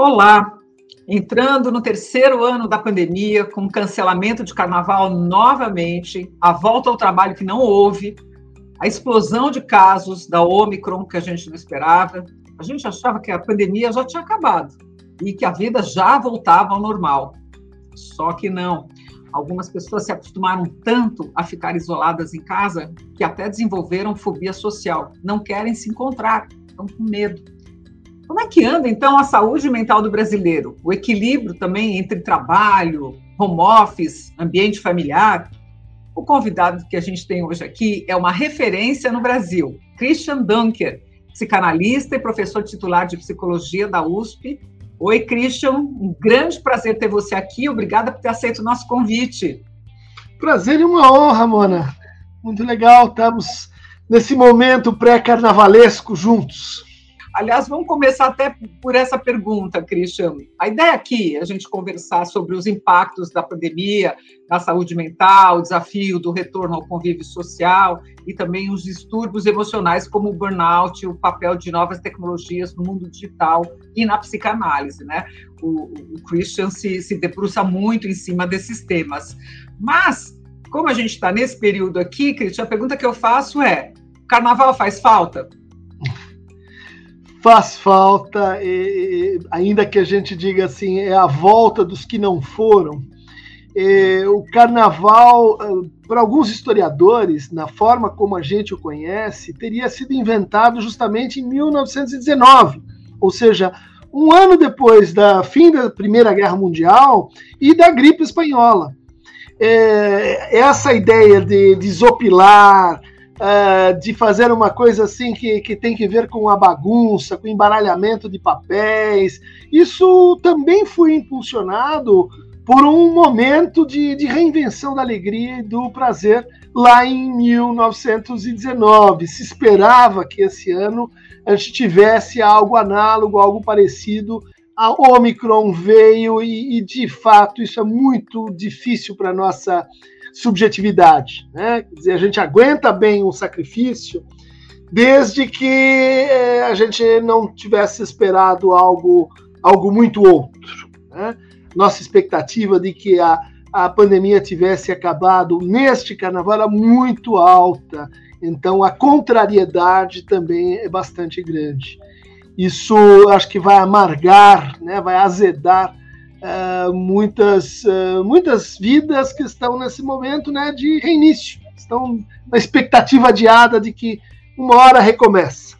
Olá! Entrando no terceiro ano da pandemia, com cancelamento de carnaval novamente, a volta ao trabalho que não houve, a explosão de casos da Omicron que a gente não esperava, a gente achava que a pandemia já tinha acabado e que a vida já voltava ao normal. Só que não. Algumas pessoas se acostumaram tanto a ficar isoladas em casa que até desenvolveram fobia social, não querem se encontrar, estão com medo. Como é que anda, então, a saúde mental do brasileiro? O equilíbrio também entre trabalho, home office, ambiente familiar? O convidado que a gente tem hoje aqui é uma referência no Brasil, Christian Dunker, psicanalista e professor titular de psicologia da USP. Oi, Christian, um grande prazer ter você aqui. Obrigada por ter aceito o nosso convite. Prazer e uma honra, Mona. Muito legal, estamos nesse momento pré-carnavalesco juntos. Aliás, vamos começar até por essa pergunta, Christian. A ideia aqui é a gente conversar sobre os impactos da pandemia na saúde mental, o desafio do retorno ao convívio social e também os distúrbios emocionais, como o burnout, o papel de novas tecnologias no mundo digital e na psicanálise. Né? O, o Christian se, se debruça muito em cima desses temas. Mas, como a gente está nesse período aqui, Christian, a pergunta que eu faço é: carnaval faz falta? Faz falta, e, ainda que a gente diga assim, é a volta dos que não foram. E, o carnaval, eh, para alguns historiadores, na forma como a gente o conhece, teria sido inventado justamente em 1919, ou seja, um ano depois da fim da Primeira Guerra Mundial e da gripe espanhola. É, essa ideia de desopilar, uh, de fazer uma coisa assim que, que tem que ver com a bagunça, com embaralhamento de papéis. Isso também foi impulsionado por um momento de, de reinvenção da alegria e do prazer lá em 1919. Se esperava que esse ano a gente tivesse algo análogo, algo parecido. A Omicron veio e, e de fato, isso é muito difícil para nossa subjetividade. Né? Quer dizer, a gente aguenta bem um sacrifício desde que é, a gente não tivesse esperado algo, algo muito outro. Né? Nossa expectativa de que a, a pandemia tivesse acabado neste carnaval era muito alta, então a contrariedade também é bastante grande. Isso acho que vai amargar, né, vai azedar uh, muitas, uh, muitas vidas que estão nesse momento né, de reinício, estão na expectativa adiada de que uma hora recomeça.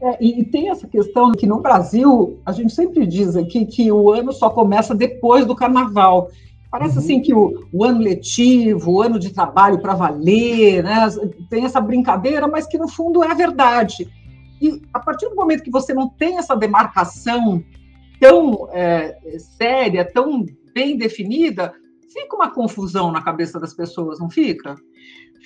É, e, tem essa questão que no Brasil a gente sempre diz aqui que o ano só começa depois do carnaval. Parece uhum. assim que o, o, ano letivo, o ano de trabalho para valer, né, tem essa brincadeira, mas que no fundo é a verdade. E a partir do momento que você não tem essa demarcação tão é, séria, tão bem definida, fica uma confusão na cabeça das pessoas, não fica?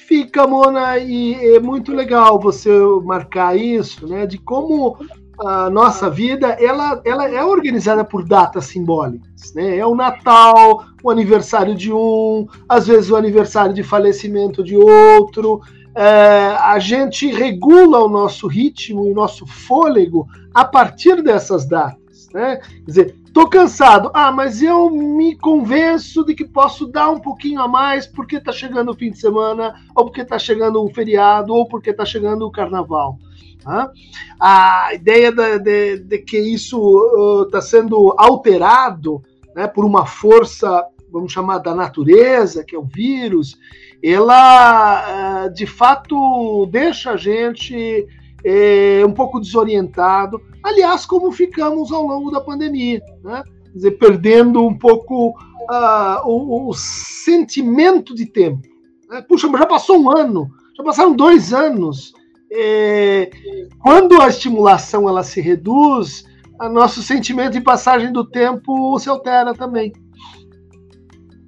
Fica, Mona, e é muito legal você marcar isso, né? De como a nossa vida ela, ela é organizada por datas simbólicas, né? É o Natal, o aniversário de um, às vezes o aniversário de falecimento de outro. É, a gente regula o nosso ritmo e o nosso fôlego a partir dessas datas né? Quer dizer, tô cansado. Ah, mas eu me convenço de que posso dar um pouquinho a mais porque tá chegando o fim de semana, ou porque tá chegando um feriado, ou porque tá chegando o carnaval. Tá? A ideia de, de, de que isso está uh, sendo alterado né, por uma força, vamos chamar da natureza, que é o vírus, ela uh, de fato deixa a gente é, um pouco desorientado. Aliás, como ficamos ao longo da pandemia, né? Quer dizer, perdendo um pouco uh, o, o, sentimento de tempo. Né? Puxa, já passou um ano, já passaram dois anos. É, quando a estimulação ela se reduz, o nosso sentimento de passagem do tempo se altera também.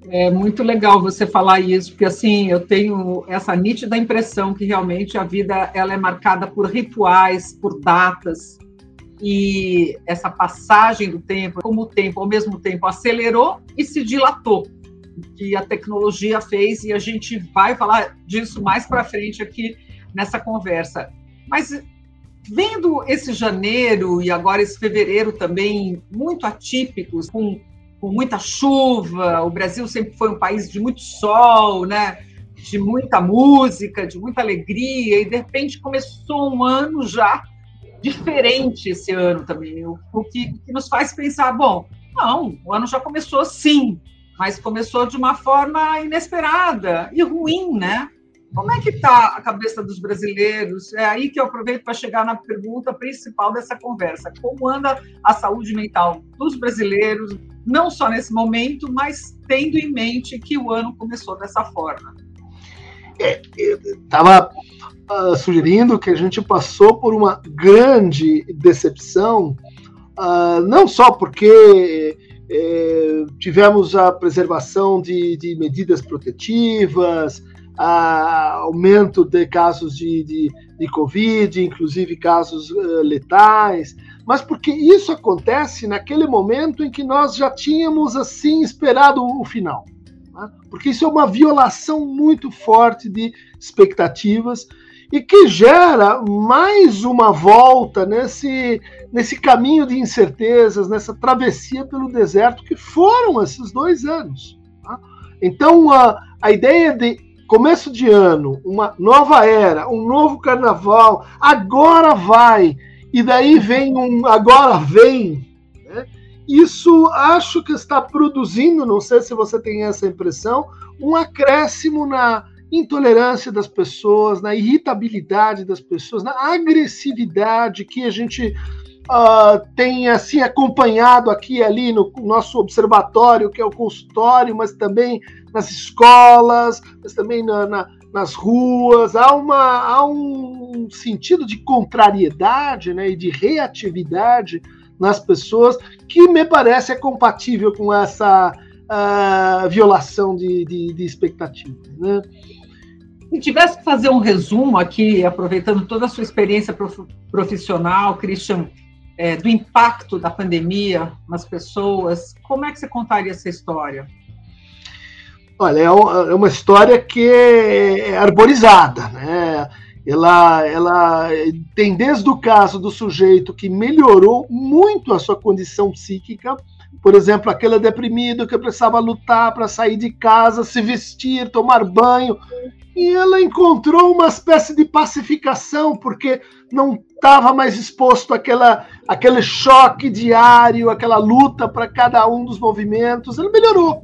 É muito legal você falar isso, porque assim, eu tenho essa nítida impressão que realmente a vida ela é marcada por rituais, por datas, e essa passagem do tempo, como o tempo ao mesmo tempo acelerou e se dilatou, que a tecnologia fez, e a gente vai falar disso mais para frente aqui nessa conversa. Mas Vendo esse janeiro e agora esse fevereiro também muito atípicos, com, com muita chuva, o Brasil sempre foi um país de muito sol, né? de muita música, de muita alegria, e de repente começou um ano já diferente esse ano também, o, o que, que, nos faz pensar, bom, não, o ano já começou sim, mas começou de uma forma inesperada e ruim, né? Como é que está a cabeça dos brasileiros? É aí que eu aproveito para chegar na pergunta principal dessa conversa. Como anda a saúde mental dos brasileiros, não só nesse momento, mas tendo em mente que o ano começou dessa forma? Estava é, uh, sugerindo que a gente passou por uma grande decepção, uh, não só porque é, tivemos a preservação de, de medidas protetivas, a aumento de casos de, de, de Covid, inclusive casos uh, letais, mas porque isso acontece naquele momento em que nós já tínhamos assim esperado o final. Né? Porque isso é uma violação muito forte de expectativas e que gera mais uma volta nesse, nesse caminho de incertezas, nessa travessia pelo deserto que foram esses dois anos. Tá? Então, a, a ideia de começo de ano, uma nova era, um novo carnaval, agora vai, e daí vem um agora vem. Né? Isso acho que está produzindo, não sei se você tem essa impressão, um acréscimo na intolerância das pessoas, na irritabilidade das pessoas, na agressividade que a gente uh, tem assim acompanhado aqui ali no nosso observatório, que é o consultório, mas também nas escolas, mas também na, na, nas ruas. Há, uma, há um sentido de contrariedade né, e de reatividade nas pessoas que me parece é compatível com essa uh, violação de, de, de expectativas. Né? Se tivesse que fazer um resumo aqui, aproveitando toda a sua experiência profissional, Christian, é, do impacto da pandemia nas pessoas, como é que você contaria essa história? Olha, é, é uma história que é arborizada, né? Ela, ela tem desde o caso do sujeito que melhorou muito a sua condição psíquica, por exemplo, aquele deprimido que precisava lutar para sair de casa, se vestir, tomar banho, e ela encontrou uma espécie de pacificação, porque não estava mais exposto àquela, àquele choque diário, aquela luta para cada um dos movimentos. Ela melhorou.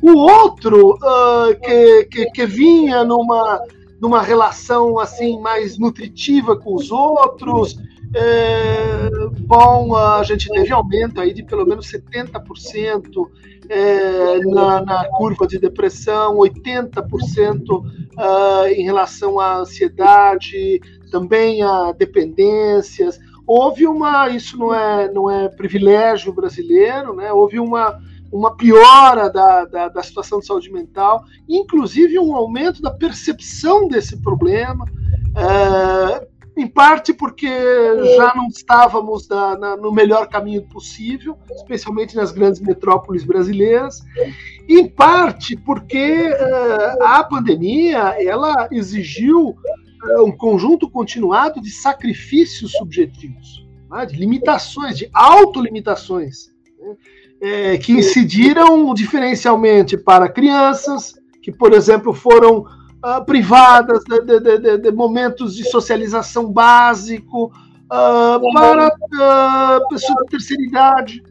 O outro, uh, que, que, que, vinha numa, numa relação assim mais nutritiva com os outros, é, bom, a gente teve aumento aí de pelo menos 70% é, na, na, curva de depressão, 80% uh, em relação à ansiedade, também a dependências. Houve uma, isso não é, não é privilégio brasileiro, né? houve uma, uma piora da, da, da situação de saúde mental, inclusive um aumento da percepção desse problema. Uh, em parte porque já não estávamos na, na, no melhor caminho possível, especialmente nas grandes metrópoles brasileiras, em parte porque uh, a pandemia ela exigiu uh, um conjunto continuado de sacrifícios subjetivos, né, de limitações, de autolimitações, né, é, que incidiram diferencialmente para crianças, que, por exemplo, foram uh, privadas, de, de, de, de, momentos de socialização básico, uh, para uh, pessoas de terceira idade.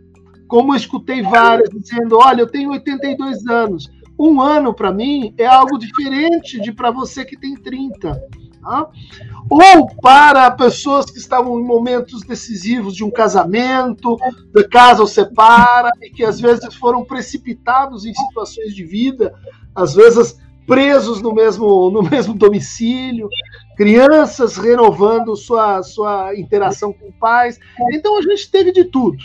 Como eu escutei várias dizendo: olha, eu tenho 82 anos. Um ano para mim é algo diferente de para você que tem 30. Tá? Ou para pessoas que estavam em momentos decisivos de um casamento, de casa ou separa, e que às vezes foram precipitados em situações de vida, às vezes presos no mesmo, no mesmo domicílio, crianças renovando sua, sua interação com pais. Então a gente teve de tudo.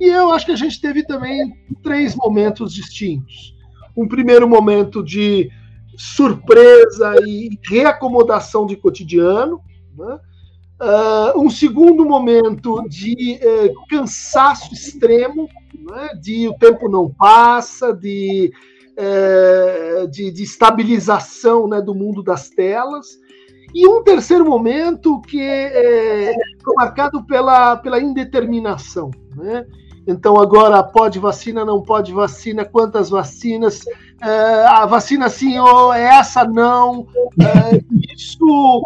E eu acho que a gente teve também três momentos distintos. Um primeiro momento de surpresa e reacomodação de cotidiano, né? Uh, um segundo momento de uh, cansaço extremo, né? de o tempo não passa, de é, de, de, estabilização né, do mundo das telas. E um terceiro momento que é, é marcado pela, pela indeterminação. Né? Então, agora pode vacina, não pode vacina, quantas vacinas, é, a vacina sim ou essa não. É, isso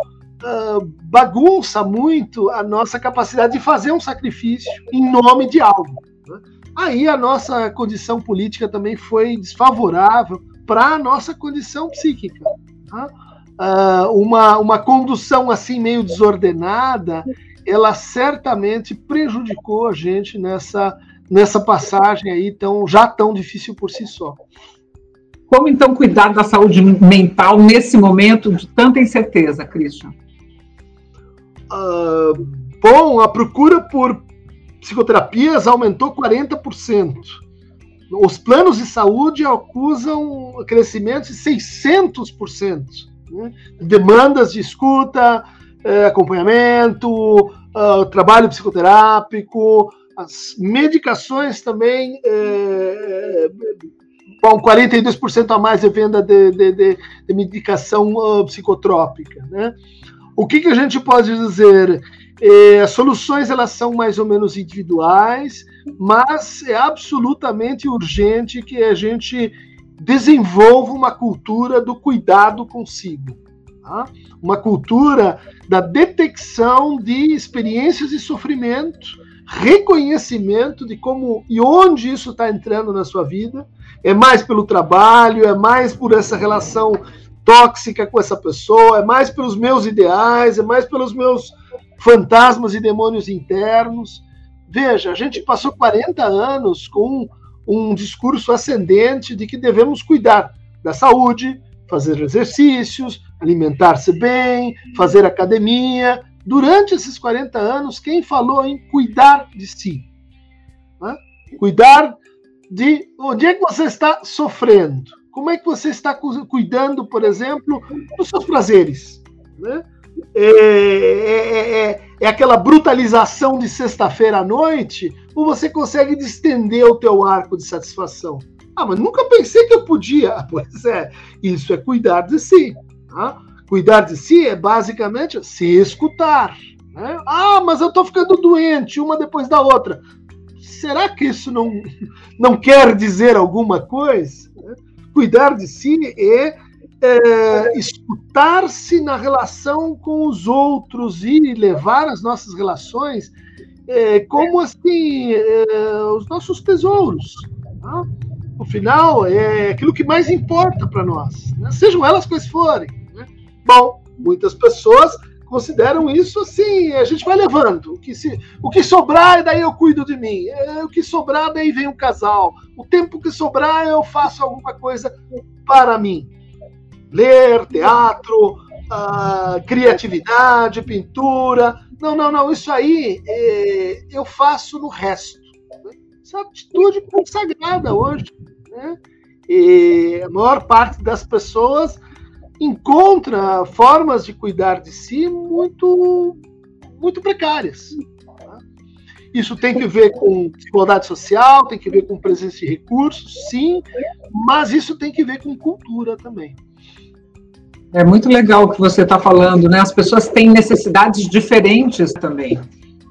bagunça muito a nossa capacidade de fazer um sacrifício em nome de algo. Né? Aí a nossa condição política também foi desfavorável para a nossa condição psíquica. Tá? Uh, uma, uma condução assim meio desordenada, ela certamente prejudicou a gente nessa, nessa passagem aí tão, já tão difícil por si só. Como então cuidar da saúde mental nesse momento de tanta incerteza, Christian? Uh, bom, a procura por psicoterapias aumentou 40%. Os planos de saúde acusam crescimento de 600%. Né? Demandas de escuta, eh, acompanhamento, uh, trabalho psicoterápico, as medicações também. Eh, bom, 42% a mais de venda de, de, de, de medicação uh, psicotrópica. Né? O que, que a gente pode dizer? É, soluções elas são mais ou menos individuais, mas é absolutamente urgente que a gente desenvolva uma cultura do cuidado consigo. Tá? Uma cultura da detecção de experiências de sofrimento, reconhecimento de como e onde isso está entrando na sua vida. É mais pelo trabalho, é mais por essa relação tóxica com essa pessoa, é mais pelos meus ideais, é mais pelos meus fantasmas e demônios internos. Veja, a gente passou 40 anos com um discurso ascendente de que devemos cuidar da saúde, fazer exercícios, alimentar-se bem, fazer academia. Durante esses 40 anos, quem falou em cuidar de si? Né? Cuidar de onde é que você está sofrendo? Como é que você está cuidando, por exemplo, dos seus prazeres? Né? É, é, é, é, aquela brutalização de sexta-feira à noite, ou você consegue distender o teu arco de satisfação? Ah, mas nunca pensei que eu podia. Pois é, isso é cuidar de si. Tá? Cuidar de si é basicamente se escutar. Né? Ah, mas eu estou ficando doente, uma depois da outra. Será que isso não, não quer dizer alguma coisa? cuidar de si é, é escutar-se na relação com os outros e levar as nossas relações é, como assim é, os nossos tesouros. Tá? No final, é aquilo que mais importa para nós, né? sejam elas quais forem. Né? Bom, muitas pessoas consideram isso assim, a gente vai levando. O que, se, o que sobrar, daí eu cuido de mim. É, o que sobrar, daí vem um casal. O tempo que sobrar, eu faço alguma coisa para mim. Ler, teatro, uh, criatividade, pintura. Não, não, não. Isso aí é, eu faço no resto. Essa é atitude consagrada hoje. Né? E a maior parte das pessoas encontra formas de cuidar de si muito, muito precárias. Tá? Isso tem que ver com desigualdade social, tem que ver com presença de recursos, sim, mas isso tem que ver com cultura também. É muito legal o que você está falando, né? As pessoas têm necessidades diferentes também.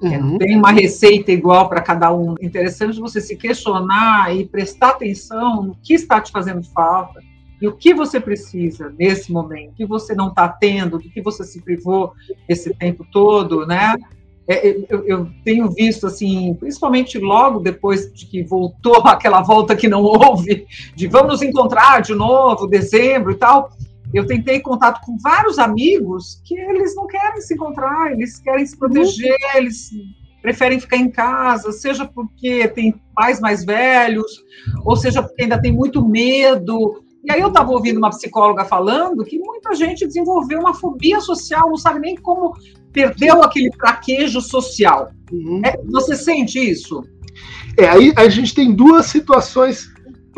Uhum. Não tem uma receita igual para cada um. É interessante você se questionar e prestar atenção no que está te fazendo falta e o que você precisa nesse momento, o que você não está tendo, do que você se privou esse tempo todo, né? É, eu, eu, tenho visto, assim, principalmente logo depois de que voltou aquela volta que não houve, de vamos nos encontrar de novo, dezembro e tal, eu tentei contato com vários amigos que eles não querem se encontrar, eles querem se proteger, uhum. eles preferem ficar em casa, seja porque tem pais mais velhos, ou seja porque ainda tem muito medo, e aí eu estava ouvindo uma psicóloga falando que muita gente desenvolveu uma fobia social, não sabe nem como perdeu aquele traquejo social. Uhum. É, você sente isso? É, aí a gente tem duas situações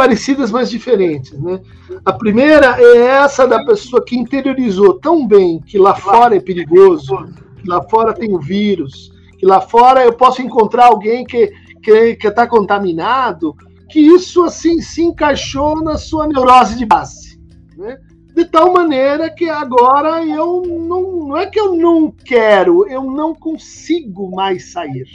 parecidas, mas diferentes, né? A primeira é essa da pessoa que interiorizou tão bem que lá fora é perigoso, que lá fora tem o vírus, que lá fora eu posso encontrar alguém que que está contaminado, que isso assim se encaixou na sua neurose de base. Né? de tal maneira que agora eu não, não é que eu não quero, eu não consigo mais sair.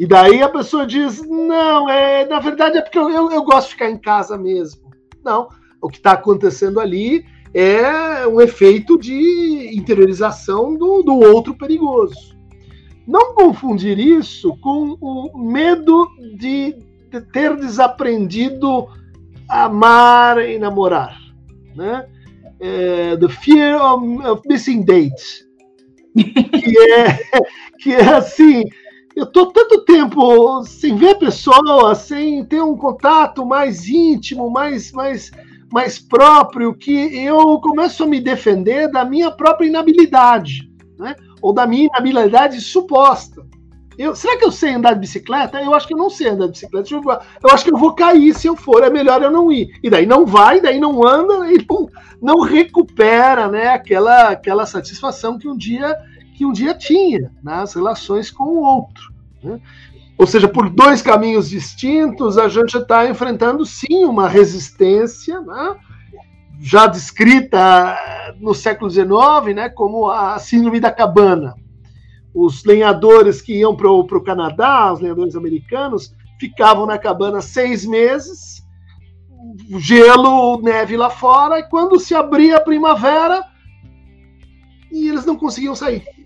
E daí a pessoa diz: não, é, na verdade é porque eu, eu, eu gosto de ficar em casa mesmo. Não, o que está acontecendo ali é um efeito de interiorização do, do outro perigoso. Não confundir isso com o medo de ter desaprendido amar e namorar né? É, the Fear of, of Missing Dates, que é, que é assim, eu tô tanto tempo sem ver pessoas, sem ter um contato mais íntimo, mais, mais, mais próprio, que eu começo a me defender da minha própria inabilidade, né? ou da minha inabilidade suposta. Eu, será que eu sei andar de bicicleta? Eu acho que eu não sei andar de bicicleta. Eu, eu, acho que eu vou cair se eu for. É melhor eu não ir. E daí não vai, daí não anda e não, não recupera, né? Aquela, aquela satisfação que um dia que um dia tinha nas relações com o outro. Né? Ou seja, por dois caminhos distintos, a gente está enfrentando sim uma resistência, né? já descrita no século XIX, né? Como a síndrome da cabana os lenhadores que iam para o Canadá, os lenhadores americanos, ficavam na cabana seis meses, gelo, neve lá fora, e quando se abria a primavera, e eles não conseguiam sair.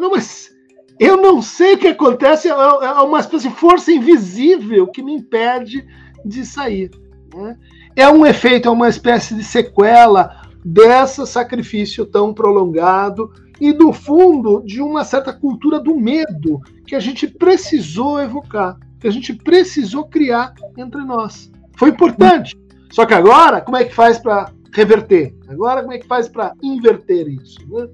Não, mas eu não sei o que acontece, é, é uma espécie de força invisível que me impede de sair. Né? É um efeito, é uma espécie de sequela desse sacrifício tão prolongado e do fundo de uma certa cultura do medo que a gente precisou evocar, que a gente precisou criar entre nós. Foi importante. Só que agora, como é que faz para reverter? Agora, como é que faz para inverter isso? Né?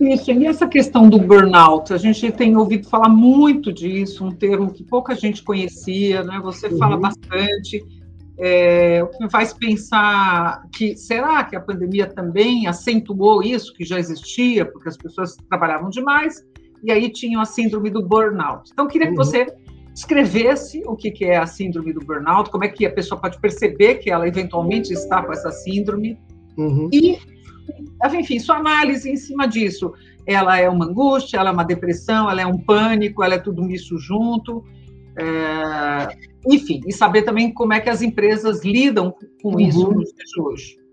Isso, e essa questão do burnout, a gente tem ouvido falar muito disso, um termo que pouca gente conhecia, né? Você uhum. fala bastante é, o que me faz pensar que será que a pandemia também acentuou isso que já existia, porque as pessoas trabalhavam demais e aí tinham a síndrome do burnout. Então, queria que uhum. você escrevesse o que, que é a síndrome do burnout, como é que a pessoa pode perceber que ela eventualmente está com essa síndrome uhum. e, enfim, sua análise em cima disso. Ela é uma angústia, ela é uma depressão, ela é um pânico, ela é tudo isso junto. É, enfim, e saber também como é que as empresas lidam com uhum. isso nos dias de hoje.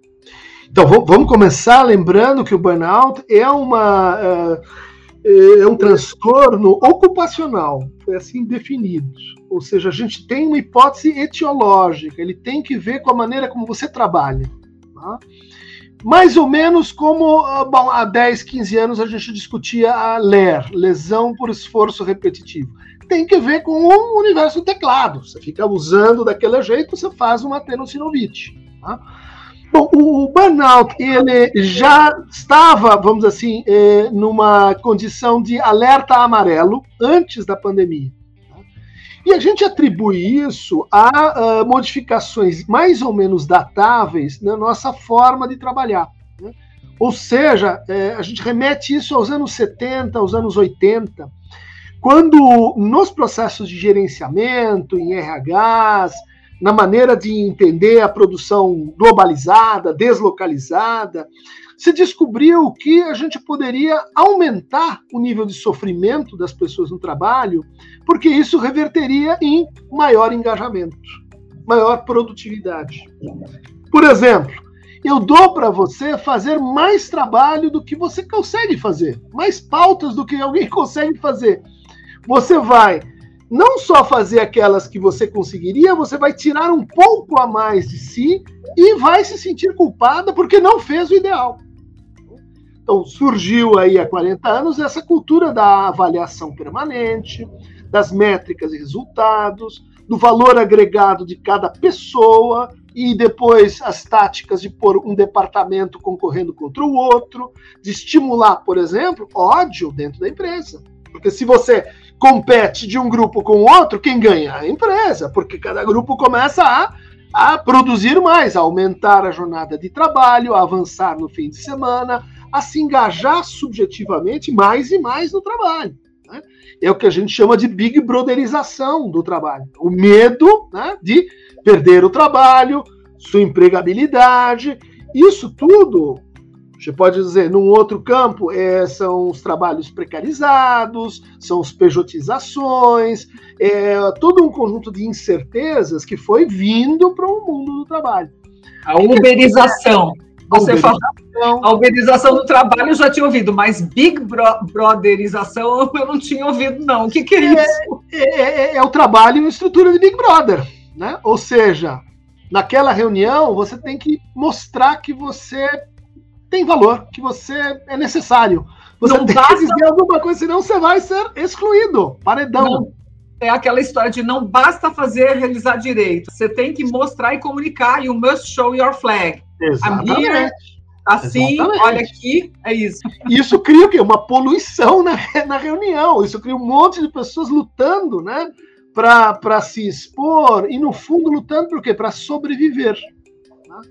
Então, vamos começar lembrando que o burnout é uma é, é um transtorno ocupacional, foi assim definido. Ou seja, a gente tem uma hipótese etiológica, ele tem que ver com a maneira como você trabalha. Tá? Mais ou menos como ah, bom, há 10, 15 anos a gente discutia a LER, lesão por esforço repetitivo tem que ver com o universo do teclado. Você fica usando daquele jeito, você faz uma tenossinovite. Tá? Bom, o burnout ele já estava, vamos assim, eh, numa condição de alerta amarelo antes da pandemia. E a gente atribui isso a uh, modificações mais ou menos datáveis na nossa forma de trabalhar. Né? Ou seja, eh, a gente remete isso aos anos 70, aos anos 80, quando nos processos de gerenciamento, em RHs, na maneira de entender a produção globalizada, deslocalizada, se descobriu que a gente poderia aumentar o nível de sofrimento das pessoas no trabalho, porque isso reverteria em maior engajamento, maior produtividade. Por exemplo, eu dou para você fazer mais trabalho do que você consegue fazer, mais pautas do que alguém consegue fazer você vai não só fazer aquelas que você conseguiria, você vai tirar um pouco a mais de si e vai se sentir culpada porque não fez o ideal. Então, surgiu aí há 40 anos essa cultura da avaliação permanente, das métricas e resultados, do valor agregado de cada pessoa e depois as táticas de pôr um departamento concorrendo contra o outro, de estimular, por exemplo, ódio dentro da empresa. Porque se você compete de um grupo com o outro, quem ganha? A empresa, porque cada grupo começa a, a produzir mais, a aumentar a jornada de trabalho, a avançar no fim de semana, a se engajar subjetivamente mais e mais no trabalho. Né? É o que a gente chama de big brotherização do trabalho. O medo né, de perder o trabalho, sua empregabilidade. Isso tudo, você pode dizer, num outro campo, é, são os trabalhos precarizados, são as pejotizações, é, todo um conjunto de incertezas que foi vindo para o mundo do trabalho. A uberização. Você falou a uberização do trabalho eu já tinha ouvido, mas Big Brotherização eu não tinha ouvido, não. O que, que é, é isso? É, é, é, o trabalho em estrutura de Big Brother. Né? Ou seja, naquela reunião você tem que mostrar que você tem valor, que você é necessário. Você não tem basta... que dizer alguma coisa, senão você vai ser excluído. Paredão. Não é aquela história de não basta fazer realizar direito. Você tem que mostrar e comunicar. You must show your flag. Exatamente. Assim, Exatamente. olha aqui, é isso. Isso cria o quê? Uma poluição na, na reunião. Isso cria um monte de pessoas lutando, né? Para se expor e, no fundo, lutando por quê? Para sobreviver. Né?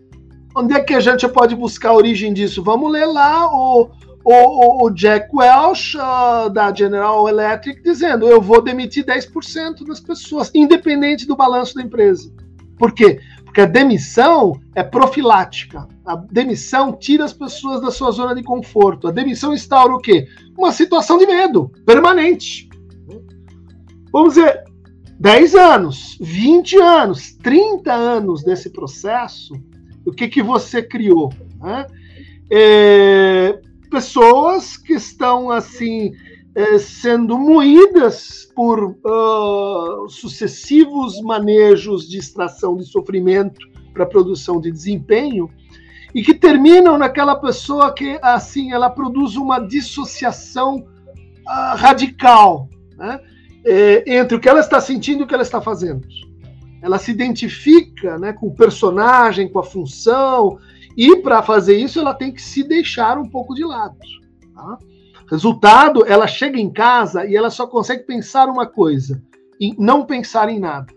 Onde é que a gente pode buscar a origem disso? Vamos ler lá o, o, o Jack Welch, uh, da General Electric, dizendo: eu vou demitir 10% das pessoas, independente do balanço da empresa. Por quê? Porque a demissão é profilática. A demissão tira as pessoas da sua zona de conforto. A demissão instaura o quê? Uma situação de medo permanente. Vamos dizer, 10 anos, 20 anos, 30 anos desse processo, o que, que você criou? Né? É, pessoas que estão assim é, sendo moídas por uh, sucessivos manejos de extração de sofrimento para produção de desempenho e que terminam naquela pessoa que assim ela produz uma dissociação uh, radical né, é, entre o que ela está sentindo e o que ela está fazendo. Ela se identifica né, com o personagem, com a função, e para fazer isso ela tem que se deixar um pouco de lado. Tá? Resultado, ela chega em casa e ela só consegue pensar uma coisa, e não pensar em nada.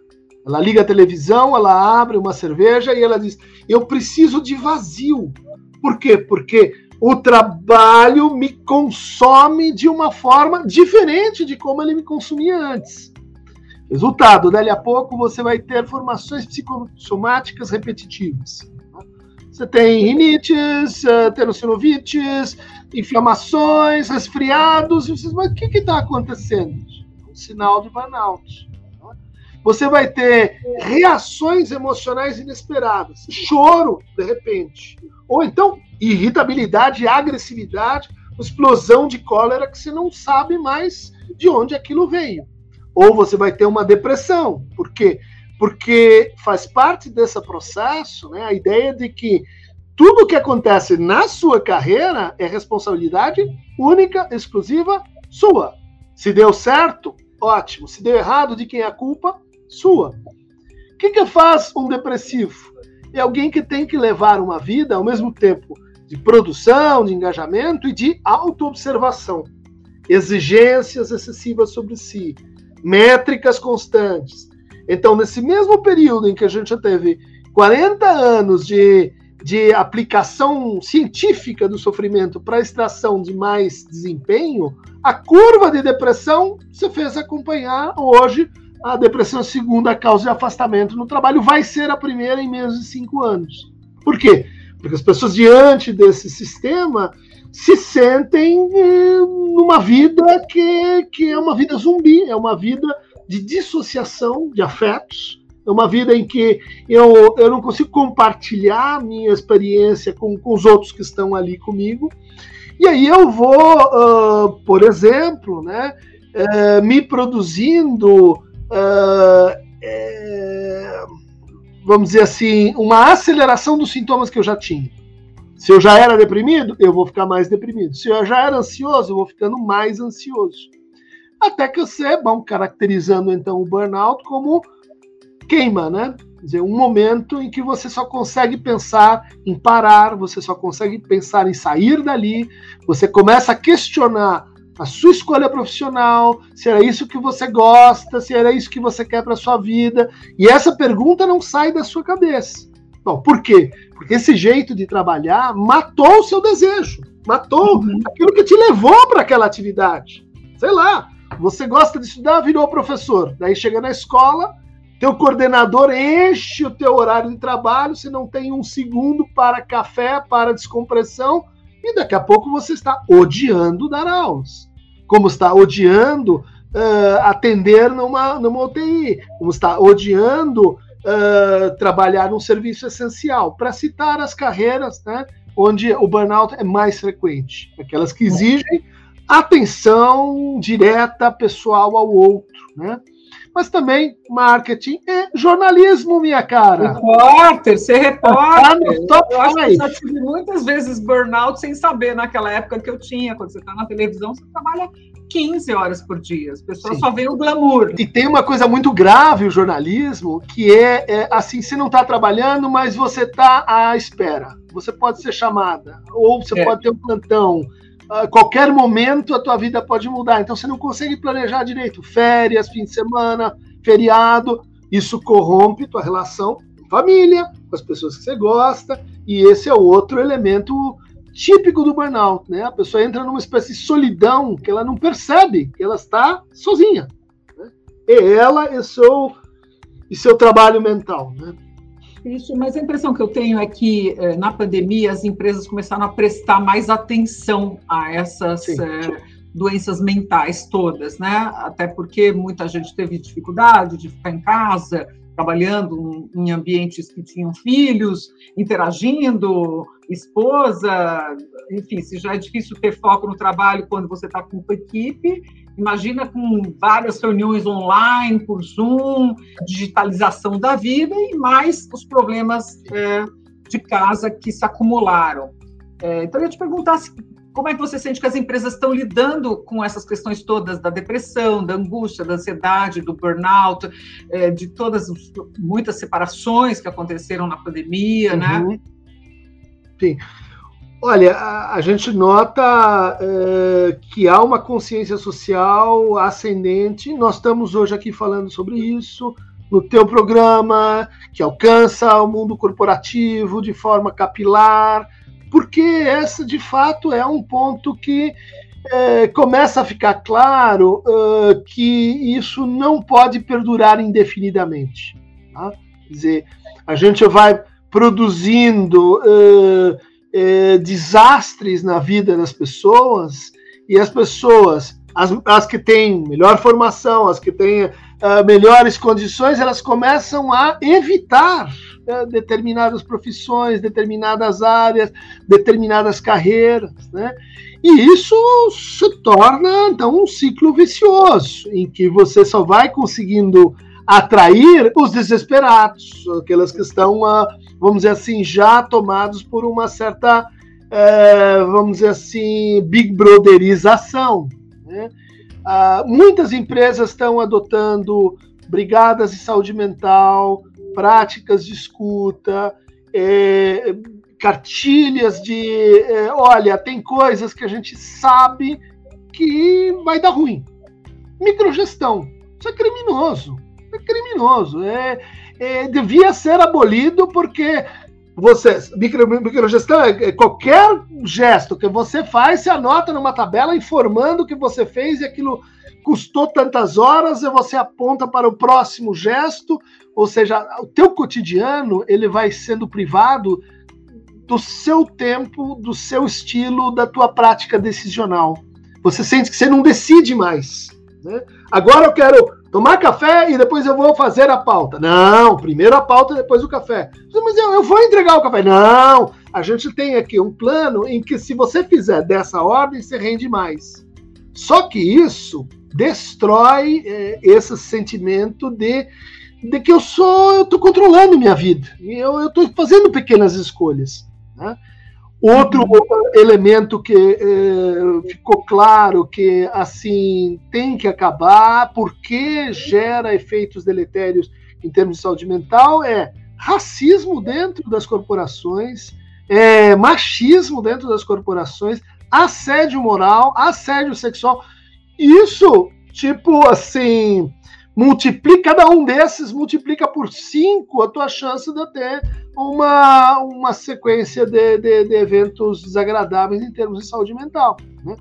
Ela liga a televisão, ela abre uma cerveja e ela diz: Eu preciso de vazio. Por quê? Porque o trabalho me consome de uma forma diferente de como ele me consumia antes. Resultado, dali a pouco você vai ter formações psicossomáticas repetitivas. Você tem rinites, uh, tenossinovites, inflamações, resfriados. Vocês, mas o que está acontecendo? Um sinal de burnout. Você vai ter reações emocionais inesperadas, choro, de repente. Ou então, irritabilidade, agressividade, explosão de cólera que você não sabe mais de onde aquilo veio. Ou você vai ter uma depressão. Por quê? Porque faz parte desse processo né, a ideia de que tudo que acontece na sua carreira é responsabilidade única, exclusiva sua. Se deu certo, ótimo. Se deu errado, de quem é a culpa? Sua. O que, que faz um depressivo? É alguém que tem que levar uma vida ao mesmo tempo de produção, de engajamento e de autoobservação. Exigências excessivas sobre si, métricas constantes, então, nesse mesmo período em que a gente já teve 40 anos de, de aplicação científica do sofrimento para extração de mais desempenho, a curva de depressão se fez acompanhar hoje. A depressão, a segunda causa de afastamento no trabalho, vai ser a primeira em menos de cinco anos. Por quê? Porque as pessoas, diante desse sistema, se sentem eh, numa vida que, que é uma vida zumbi, é uma vida de dissociação de afetos. É uma vida em que eu, eu não consigo compartilhar minha experiência com, com os outros que estão ali comigo. E aí eu vou, uh, por exemplo, né, uh, me produzindo, uh, vamos dizer assim, uma aceleração dos sintomas que eu já tinha. Se eu já era deprimido, eu vou ficar mais deprimido. Se eu já era ansioso, eu vou ficando mais ansioso até que você, bom, caracterizando então o burnout como queima, né? Quer dizer, um momento em que você só consegue pensar em parar, você só consegue pensar em sair dali, você começa a questionar a sua escolha profissional, se era isso que você gosta, se era isso que você quer para sua vida, e essa pergunta não sai da sua cabeça. Bom, por quê? Porque esse jeito de trabalhar matou o seu desejo, matou uhum. aquilo que te levou para aquela atividade. Sei lá, você gosta de estudar, virou professor. Daí chega na escola, teu coordenador enche o teu horário de trabalho, você não tem um segundo para café, para descompressão, e daqui a pouco você está odiando dar aulas. Como está odiando uh, atender numa, numa UTI, como está odiando uh, trabalhar num serviço essencial. Para citar as carreiras né, onde o burnout é mais frequente, aquelas que exigem atenção direta pessoal ao outro. Né? mas também marketing e jornalismo, minha cara. Repórter, ser repórter. Tá eu acho que eu já tive muitas vezes burnout sem saber naquela época que eu tinha. Quando você está na televisão, você trabalha 15 horas por dia. As pessoas Sim. só veem o glamour. E tem uma coisa muito grave o jornalismo, que é, é assim, você não está trabalhando, mas você está à espera. Você pode ser chamada, ou você é. pode ter um plantão, a qualquer momento a tua vida pode mudar. Então você não consegue planejar direito. Férias, fim de semana, feriado. Isso corrompe tua relação com família, com as pessoas que você gosta. E esse é outro elemento típico do burnout, né? A pessoa entra numa espécie de solidão que ela não percebe que ela está sozinha. Né? É ela e seu, e seu trabalho mental, né? Isso, mas a impressão que eu tenho é que eh, na pandemia as empresas começaram a prestar mais atenção a essas eh, doenças mentais todas, né? Até porque muita gente teve dificuldade de ficar em casa, trabalhando em ambientes que tinham filhos, interagindo, esposa, enfim, se já é difícil ter foco no trabalho quando você está com uma equipe, imagina com várias reuniões online, por Zoom, digitalização da vida e mais os problemas é, de casa que se acumularam. É, então, eu ia te perguntar como é que você sente que as empresas estão lidando com essas questões todas da depressão, da angústia, da ansiedade, do burnout, é, de todas muitas separações que aconteceram na pandemia, né? uhum. né? Sim. Olha, a, a gente nota é, que há uma consciência social ascendente. Nós estamos hoje aqui falando sobre isso no teu programa, que alcança o mundo corporativo de forma capilar porque essa de fato é um ponto que é, começa a ficar claro uh, que isso não pode perdurar indefinidamente. Tá? Quer dizer, a gente vai produzindo uh, uh, desastres na vida das pessoas e as pessoas, as, as que têm melhor formação, as que têm melhores condições, elas começam a evitar né, determinadas profissões, determinadas áreas, determinadas carreiras, né? E isso se torna então um ciclo vicioso, em que você só vai conseguindo atrair os desesperados, aquelas que estão, ah, vamos dizer assim, já tomados por uma certa, é, vamos dizer assim, big brotherização. Né? Ah, muitas empresas estão adotando brigadas de saúde mental, práticas de escuta, é, cartilhas de, é, olha, tem coisas que a gente sabe que vai dar ruim. Microgestão, isso é criminoso, é criminoso, é, é devia ser abolido porque você, micro, microgestão é, é qualquer gesto que você faz, se anota numa tabela informando o que você fez e aquilo custou tantas horas, e você aponta para o próximo gesto, ou seja, o teu cotidiano ele vai sendo privado do seu tempo, do seu estilo, da tua prática decisional. Você sente que você não decide mais. Né? Agora eu quero tomar café e depois eu vou fazer a pauta. Não, primeiro a pauta, depois o café. Mas eu, eu vou entregar o café. Não, a gente tem aqui um plano em que se você fizer dessa ordem, você rende mais. Só que isso destrói é, esse sentimento de, de que eu sou, eu estou controlando minha vida, eu estou fazendo pequenas escolhas. Né? Outro elemento que é, ficou claro que assim tem que acabar, porque gera efeitos deletérios em termos de saúde mental, é racismo dentro das corporações, é, machismo dentro das corporações, assédio moral, assédio sexual. Isso, tipo assim, multiplica cada um desses, multiplica por cinco a tua chance de ter uma, uma sequência de, de, de eventos desagradáveis em termos de saúde mental. Né?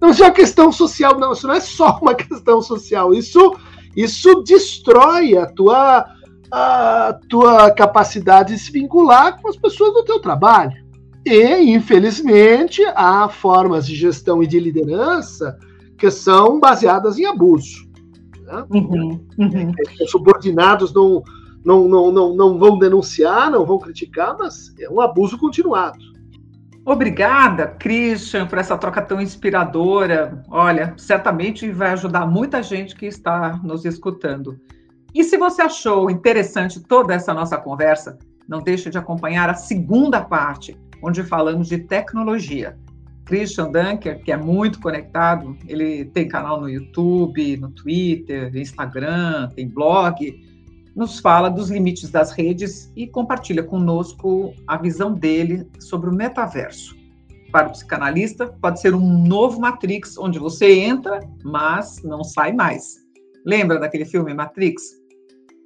Não, isso é uma questão social, não, isso não é só uma questão social, isso, Isso destrói a tua, a tua capacidade de se vincular com as pessoas do teu trabalho. E, infelizmente, há formas de gestão e de liderança que são baseadas em abuso. Né? Uhum, uhum. Os subordinados não, não, não, não, não vão denunciar, não vão criticar, mas é um abuso continuado. Obrigada, Christian, por essa troca tão inspiradora. Olha, certamente vai ajudar muita gente que está nos escutando. E se você achou interessante toda essa nossa conversa, não deixe de acompanhar a segunda parte, onde falamos de tecnologia. Christian Dunker, que é muito conectado, ele tem canal no YouTube, no Twitter, Instagram, tem blog, nos fala dos limites das redes e compartilha conosco a visão dele sobre o metaverso. Para o psicanalista, pode ser um novo Matrix, onde você entra, mas não sai mais. Lembra daquele filme Matrix?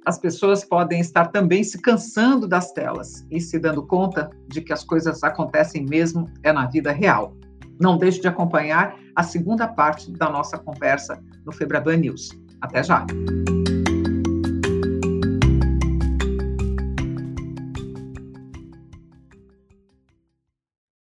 As pessoas podem estar também se cansando das telas e se dando conta de que as coisas acontecem mesmo é na vida real. Não deixe de acompanhar a segunda parte da nossa conversa no Febraban News. Até já!